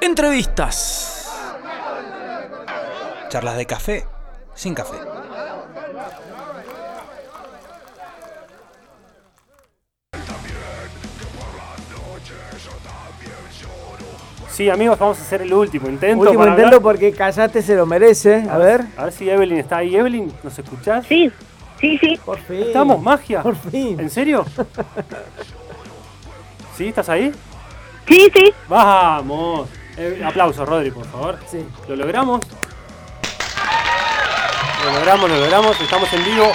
Entrevistas. Charlas de café sin café. Sí, amigos, vamos a hacer el último intento. Último para intento hablar. porque Callate se lo merece. A ver. A ver si Evelyn está ahí. Evelyn, ¿nos escuchás? Sí, sí, sí. Por fin. ¿Estamos? ¿Magia? Por fin. ¿En serio? ¿Sí? ¿Estás ahí? Sí, sí. ¡Vamos! Eh, aplausos, Rodri, por favor. Sí. ¿Lo logramos? Lo logramos, lo logramos. Estamos en vivo.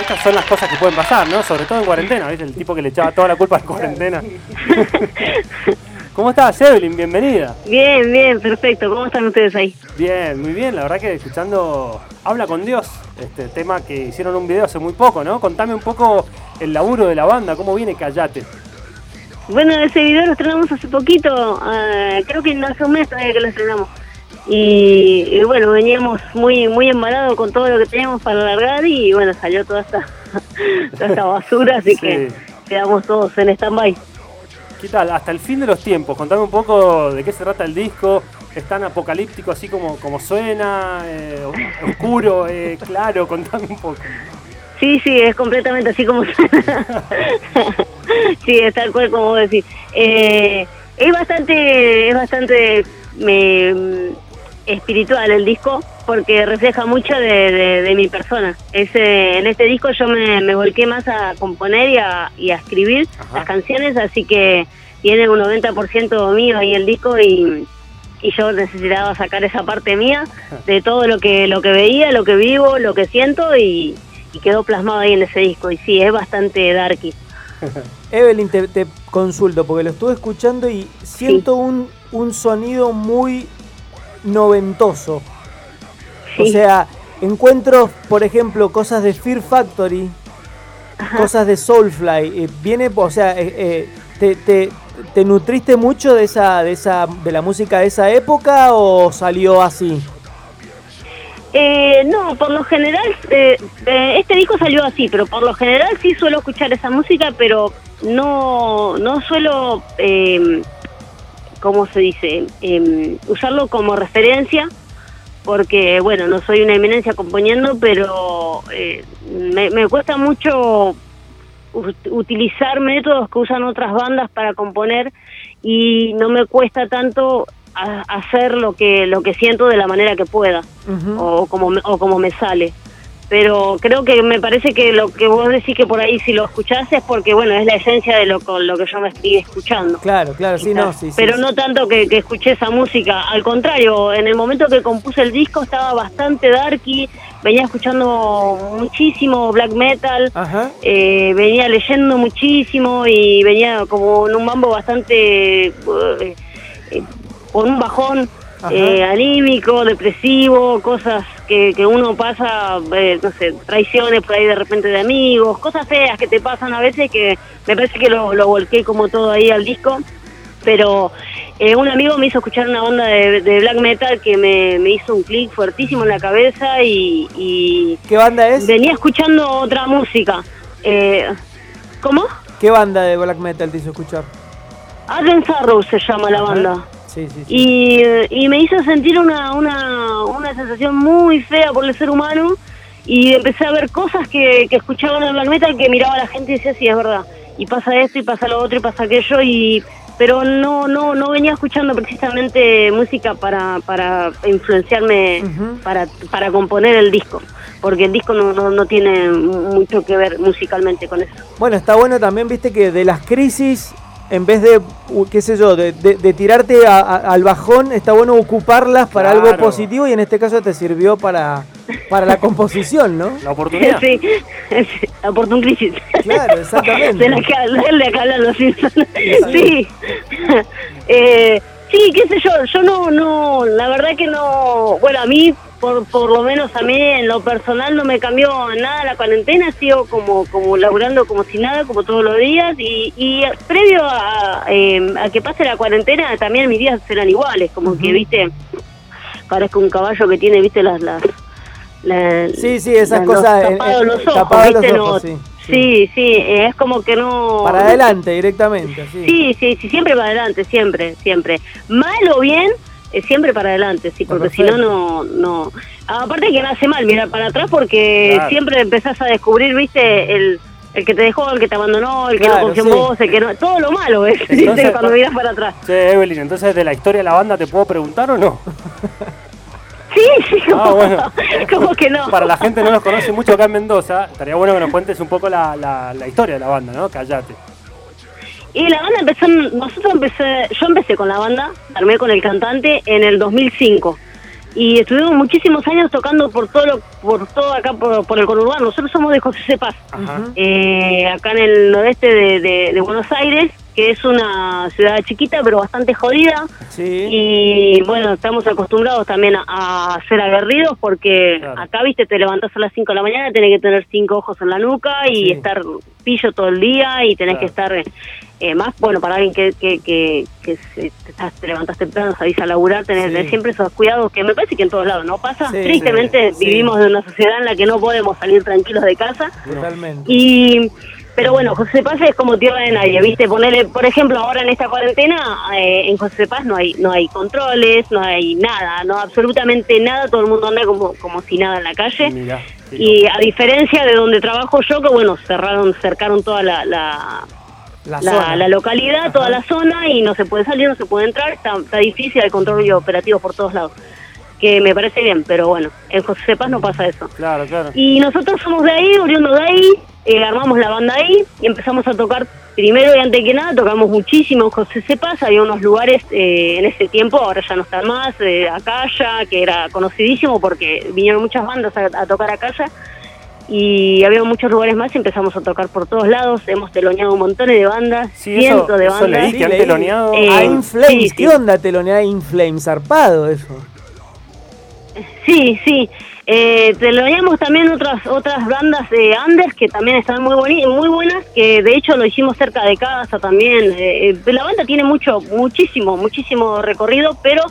Estas son las cosas que pueden pasar, ¿no? Sobre todo en cuarentena, ¿viste? El tipo que le echaba toda la culpa a la cuarentena. ¿Cómo estás, Evelyn? Bienvenida. Bien, bien, perfecto. ¿Cómo están ustedes ahí? Bien, muy bien. La verdad que escuchando Habla con Dios, este tema que hicieron un video hace muy poco, ¿no? Contame un poco el laburo de la banda, cómo viene Callate. Bueno, ese video lo estrenamos hace poquito. ah, creo que no hace un mes todavía que lo estrenamos. Y, y bueno, veníamos muy muy embalados con todo lo que teníamos para largar y bueno, salió toda esta, toda esta basura, así Sí. que quedamos todos en stand-by. ¿Qué tal? Hasta el fin de los tiempos, contame un poco de qué se trata el disco. ¿Es tan apocalíptico así como, como suena? eh, ¿Oscuro? eh, ¿Claro? Contame un poco. Sí, sí, es completamente así como suena. sí, es tal cual como vos decís. Eh, es bastante, es bastante me- espiritual el disco porque refleja mucho de, de- de mi persona. Ese, en este disco yo me, me volqué más a componer y a, y a escribir Ajá. las canciones, así que tiene un 90% mío ahí el disco y, y yo necesitaba sacar esa parte mía de todo lo que lo que veía, lo que vivo, lo que siento y, y quedó plasmado ahí en ese disco. Y sí, es bastante darky. Evelyn, te, te consulto porque lo estuve escuchando y siento un, un sonido muy noventoso. O sea, encuentro, por ejemplo, cosas de Fear Factory, cosas de Soulfly. eh, viene, o sea, eh, eh, te, te- te nutriste mucho de esa, de esa, de la música de esa época o salió así? Eh, no, por lo general, eh, eh, este disco salió así, pero por lo general sí suelo escuchar esa música, pero no, no suelo, eh, ¿cómo se dice? Eh, usarlo como referencia, porque, bueno, no soy una eminencia componiendo, pero eh, me, me cuesta mucho ut- utilizar métodos que usan otras bandas para componer y no me cuesta tanto a- hacer lo que lo que siento de la manera que pueda o como me, o como me sale pero creo que me parece que lo que vos decís que por ahí si lo escuchás es porque bueno es la esencia de lo con lo que yo me estoy escuchando Claro, claro, sí, no, sí, pero sí. no tanto que, que escuché esa música, al contrario, en el momento que compuse el disco estaba bastante darky, venía escuchando muchísimo black metal, Ajá. eh, venía leyendo muchísimo y venía como en un mambo bastante eh, con un bajón eh, anímico, depresivo, cosas que, que uno pasa, eh, no sé, traiciones por ahí de repente de amigos, cosas feas que te pasan a veces que me parece que lo, lo volqué como todo ahí al disco. Pero eh, un amigo me hizo escuchar una banda de, de black metal que me, me hizo un clic fuertísimo en la cabeza y, y ¿Qué banda es? venía escuchando otra música. Eh, ¿Cómo? ¿Qué banda de black metal te hizo escuchar? Arden Sarrow se llama la banda. Sí, sí, sí. Y, y me hizo sentir una, una, una sensación muy fea por el ser humano y empecé a ver cosas que, que escuchaba en el black metal que miraba a la gente y decía, sí, es verdad. Y pasa esto y pasa lo otro y pasa aquello y pero no no no venía escuchando precisamente música para, para influenciarme para, para componer el disco porque el disco no, no, no tiene mucho que ver musicalmente con eso Bueno, está bueno también, viste, que de las crisis, en vez de, u- qué sé yo, de, de- de tirarte a- a- al bajón, está bueno ocuparlas para algo positivo y en este caso te sirvió para, para la composición, ¿no? La oportunidad. sí, un crisis Claro, exactamente. de la que, de la que hablan los Simpsons. Sí. eh, sí, qué sé yo, yo no, no, la verdad que no, bueno, a mí, por, por lo menos a mí en lo personal no me cambió nada la cuarentena, sigo como, como laburando como si nada, como todos los días, y, y previo a, eh, a que pase la cuarentena también mis días serán iguales, como que, viste, parezco un caballo que tiene, viste, las... las la- Sí, sí, esas la- cosas, Los eh, tapados eh, los ojos, tapados los ¿viste? ojos, No, sí. Sí, sí, es como que no... Para adelante directamente, sí. Sí, sí, sí, siempre para adelante, siempre, siempre. Mal o bien, eh, siempre para adelante, sí, porque si no, no, no. Aparte que no hace mal mirar para atrás porque Claro. siempre empezás a descubrir, viste, el, el que te dejó, el que te abandonó, el que Claro, no confió sí. en vos, el que no... Todo lo malo, ¿ves? Cuando miras para atrás. Che, Evelyn, entonces de la historia de la banda te puedo preguntar o no? Sí, sí, como, Ah, bueno. como que no. Para la gente que no nos conoce mucho acá en Mendoza, estaría bueno que nos cuentes un poco la, la, la historia de la banda, ¿no? Callate. Y la banda empezó, nosotros empecé, yo empecé con la banda, armé con el cantante en el 2005 y estuvimos muchísimos años tocando por todo lo, por todo acá por, por el conurbano. Nosotros somos de José C. Paz, Ajá. eh, acá en el noreste de, de- de Buenos Aires, que es una ciudad chiquita pero bastante jodida. Sí. Y bueno, estamos acostumbrados también a, a ser aguerridos porque Claro. acá, viste, te levantás a las 5 de la mañana, tenés que tener cinco ojos en la nuca y Sí. estar pillo todo el día y tenés Claro. que estar eh, más, bueno, para alguien que, que, que, que se- te, estás- te levantás temprano, salís a laburar, tenés Sí. siempre esos cuidados que me parece que en todos lados no pasa. Sí, Tristemente vivimos de una sociedad en la que no podemos salir tranquilos de casa. Totalmente. Y pero bueno, José Paz es como tierra de nadie, ¿viste? Ponerle, por ejemplo, ahora en esta cuarentena, eh, en José Paz no hay no hay controles, no hay nada, no absolutamente nada, todo el mundo anda como, como si nada en la calle. Mirá. sí. Y a diferencia de donde trabajo yo, que bueno, cerraron, cercaron toda la, la, La, la, localidad, toda la zona, y no se puede salir, no se puede entrar, está, está difícil, hay control operativo por todos lados. Que me parece bien, pero bueno, en José Paz no pasa eso. Claro, claro. Y nosotros somos de ahí, oriundos de ahí, eh, armamos la banda ahí y empezamos a tocar primero y antes que nada, tocamos muchísimo en José Cepas, había unos lugares eh, en ese tiempo, ahora ya no están más, eh, Acaya, que era conocidísimo porque vinieron muchas bandas a, a tocar Acaya y había muchos lugares más y empezamos a tocar por todos lados, hemos teloneado un montón de bandas, Sí, eso- cientos de eso bandas. leí que han teloneado. Eh, A Inflames, sí, sí. ¿qué onda telonear a Inflames? Zarpado eso. Sí, sí. Eh, teloneamos también otras otras bandas de Anders que también están muy boni muy buenas, que de hecho lo hicimos cerca de casa también. Eh, eh, la banda tiene mucho, muchísimo, muchísimo recorrido, pero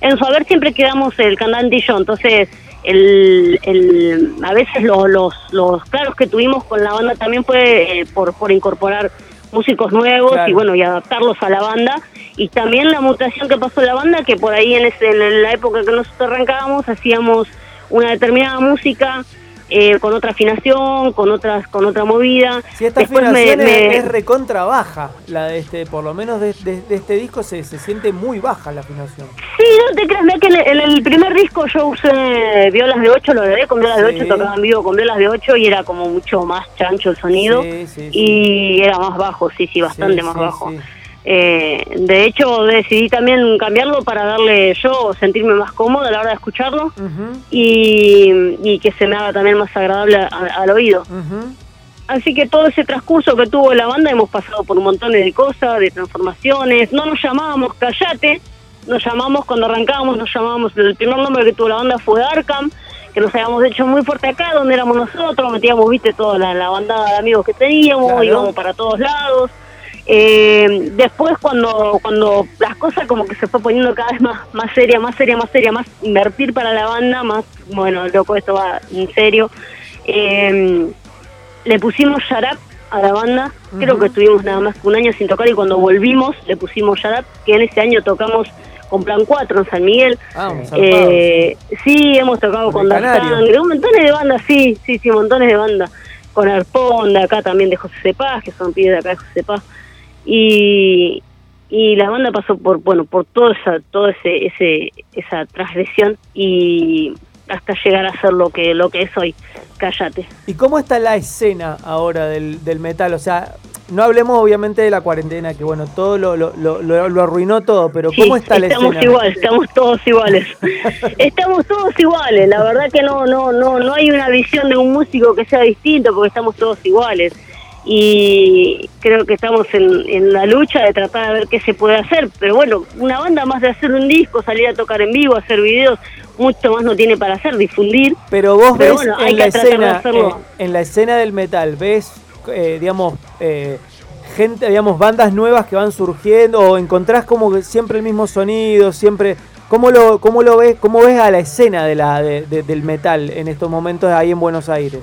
en su haber siempre quedamos el cantante y yo. Entonces, el, el, a veces lo- los, los claros que tuvimos con la banda también fue eh, por, por incorporar músicos nuevos Claro. y bueno y adaptarlos a la banda y también la mutación que pasó la banda que por ahí en, ese- en la época que nosotros arrancábamos hacíamos una determinada música eh, con otra afinación con otras con otra movida Si esta Después me- afinación es- me- es, recontra baja, la de este, por lo menos de, de- de este disco se, se siente muy baja la afinación. Sí, no te creas, que en el, en el primer disco yo usé violas de 8, lo grabé con violas de Sí. 8, tocaba en vivo con violas de 8 y era como mucho más chancho el sonido Sí, sí, y era más bajo, sí, sí, bastante más bajo. Eh, de hecho, decidí también cambiarlo para darle yo sentirme más cómodo a la hora de escucharlo y, y que se me haga también más agradable a- al oído. Así que todo ese transcurso que tuvo la banda hemos pasado por un montón de cosas, de transformaciones. No nos llamábamos Callate, nos llamamos cuando arrancábamos, nos llamábamos, el primer nombre que tuvo la banda fue Arkham, que nos habíamos hecho muy fuerte acá, donde éramos nosotros, metíamos, viste, toda la, la bandada de amigos que teníamos, Claro. íbamos para todos lados. Eh, después cuando cuando las cosas como que se fue poniendo cada vez más más seria, más seria, más seria, más invertir para la banda, más, bueno, loco, esto va en serio. Eh, le pusimos Sharap a la banda, creo que estuvimos nada más que un año sin tocar y cuando volvimos le pusimos Sharap, que en ese año tocamos con Plan 4 en San Miguel. Ah, Eh, sí, hemos tocado Con. Sangre, un montón de bandas, sí, sí, sí, montones de bandas. Con Arpón, de acá también de José Cepaz, que son pibes de acá de José Cepaz. Y, y la banda pasó por, bueno, por todo esa, todo ese, ese, esa transgresión y hasta llegar a ser lo que, lo que es hoy. Cállate. ¿Y cómo está la escena ahora del, del metal? O sea, no hablemos obviamente de la cuarentena, que bueno, todo lo, lo, lo, lo- arruinó todo, pero Sí, ¿cómo está la estamos escena? iguales, estamos todos iguales. estamos todos iguales, la verdad que no no no no hay una visión de un músico que sea distinto porque estamos todos iguales. Y creo que estamos en, en la lucha de tratar de ver qué se puede hacer, pero bueno, una banda más de hacer un disco, salir a tocar en vivo, hacer videos, mucho más no tiene para hacer, difundir. Pero vos Pero ves bueno, hay en la que escena, eh, en la escena del metal, ves, eh, digamos, eh, gente, digamos, bandas nuevas que van surgiendo o encontrás como que siempre el mismo sonido, siempre. ¿Cómo lo, cómo lo ves, cómo ves a la escena de la, de- de- del metal en estos momentos ahí en Buenos Aires?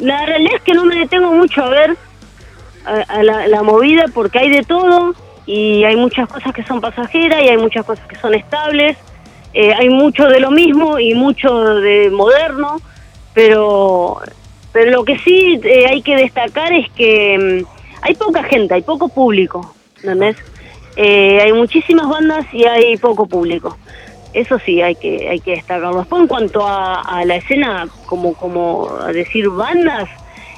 La realidad es que no me detengo mucho a ver a, la, la, movida porque hay de todo y hay muchas cosas que son pasajeras y hay muchas cosas que son estables. Eh, hay mucho de lo mismo y mucho de moderno, pero, pero lo que sí eh, hay que destacar es que mm, hay poca gente, hay poco público, ¿entendés? Eh, hay muchísimas bandas y hay poco público. Eso sí, hay que hay que destacarlo. Después, en cuanto a, a la escena, como, como a decir bandas,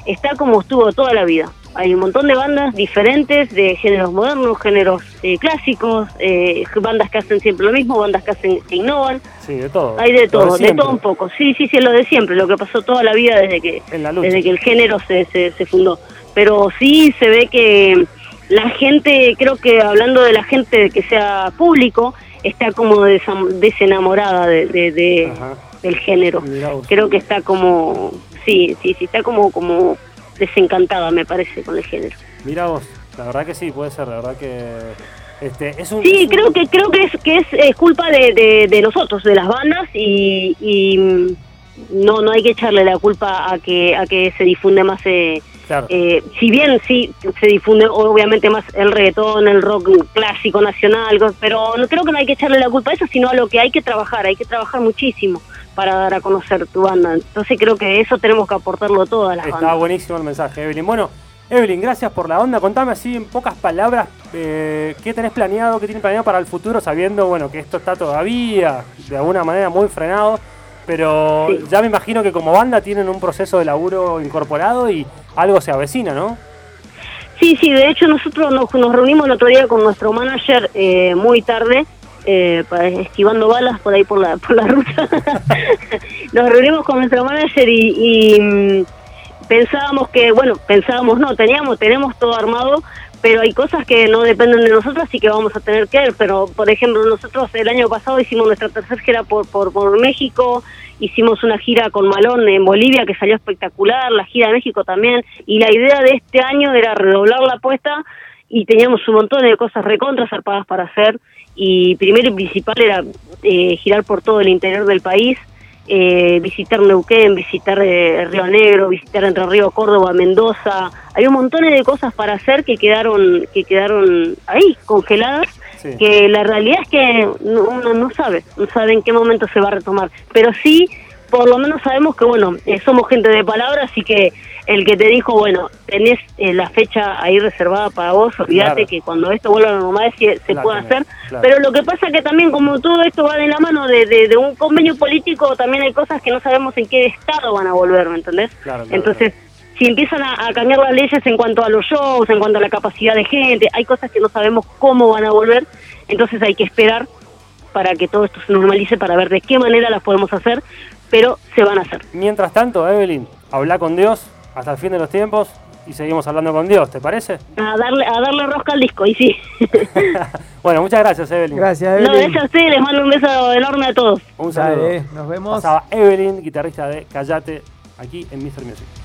está como estuvo toda la vida hay un montón de bandas diferentes de géneros modernos, géneros eh, clásicos, eh, bandas que hacen siempre lo mismo, bandas que hacen que innovan. Sí, de todo. Hay de todo, de, todo un poco. Sí, sí, sí, es lo de siempre, lo que pasó toda la vida desde que desde que el género se, se, fundó. Pero sí se ve que la gente, creo que hablando de la gente que sea público, está como desenamorada de, de, del género. Creo que está como, sí, sí, sí, está como como desencantada, me parece, con el género. Mira vos, la verdad que sí, puede ser, la verdad que... Este, es un, sí, creo que creo que es que es, culpa de, de, nosotros, de las bandas y, y, mm, no no hay que echarle la culpa a que a que se difunde más eh, eh, si bien sí se difunde obviamente más el reggaetón, el rock clásico nacional, pero no creo que no hay que echarle la culpa a eso, sino a lo que hay que trabajar, hay que trabajar muchísimo para dar a conocer tu banda. Entonces creo que eso tenemos que aportarlo todas las Está buenísimo el mensaje, Evelyn. Bueno, Evelyn, gracias por la onda. Contame así en pocas palabras eh, qué tenés planeado, qué tienes planeado para el futuro, sabiendo bueno que esto está todavía de alguna manera muy frenado. Pero ya me imagino que como banda tienen un proceso de laburo incorporado y algo se avecina, ¿no? Sí, sí, de hecho nosotros nos, reunimos el otro día con nuestro manager eh, muy tarde eh, esquivando balas por ahí por la, por la ruta. Nos reunimos con nuestro manager y, mm, pensábamos que, bueno, pensábamos no, teníamos, tenemos todo armado, pero hay cosas que no dependen de nosotros y que vamos a tener que ver. Pero, por ejemplo, nosotros el año pasado hicimos nuestra tercera gira por, por, por México, hicimos una gira con Malón en Bolivia que salió espectacular, la gira de México también, y la idea de este año era redoblar la apuesta y teníamos un montón de cosas recontra zarpadas para hacer y primero y principal era eh, girar por todo el interior del país, eh, visitar Neuquén, visitar eh, Río Negro, visitar Entre Río, Córdoba, Mendoza. Hay un montón de cosas para hacer que quedaron que quedaron ahí congeladas. Que la realidad es que uno no sabe, no sabe en qué momento se va a retomar, pero sí por lo menos sabemos que, bueno, eh, somos gente de palabras y que el que te dijo, bueno, tenés eh, la fecha ahí reservada para vos, olvídate que cuando esto vuelva a la normalidad se, puede hacer. Pero lo que pasa que también, como todo esto va de la mano de, de, un convenio político, también hay cosas que no sabemos en qué estado van a volver, ¿me entendés? Entonces, si empiezan a, cambiar las leyes en cuanto a los shows, en cuanto a la capacidad de gente, hay cosas que no sabemos cómo van a volver, entonces hay que esperar para que todo esto se normalice, para ver de qué manera las podemos hacer, pero se van a hacer. Mientras tanto, Evelyn, habla con Dios hasta el fin de los tiempos y seguimos hablando con Dios, ¿te parece? A darle, a darle rosca al disco, y sí. bueno, muchas gracias, Evelyn. Gracias, Evelyn. No, gracias a ustedes, les mando un beso enorme a todos. Un saludo. nos vemos. Pasaba Evelyn, guitarrista de Callate, aquí en Mr. Music.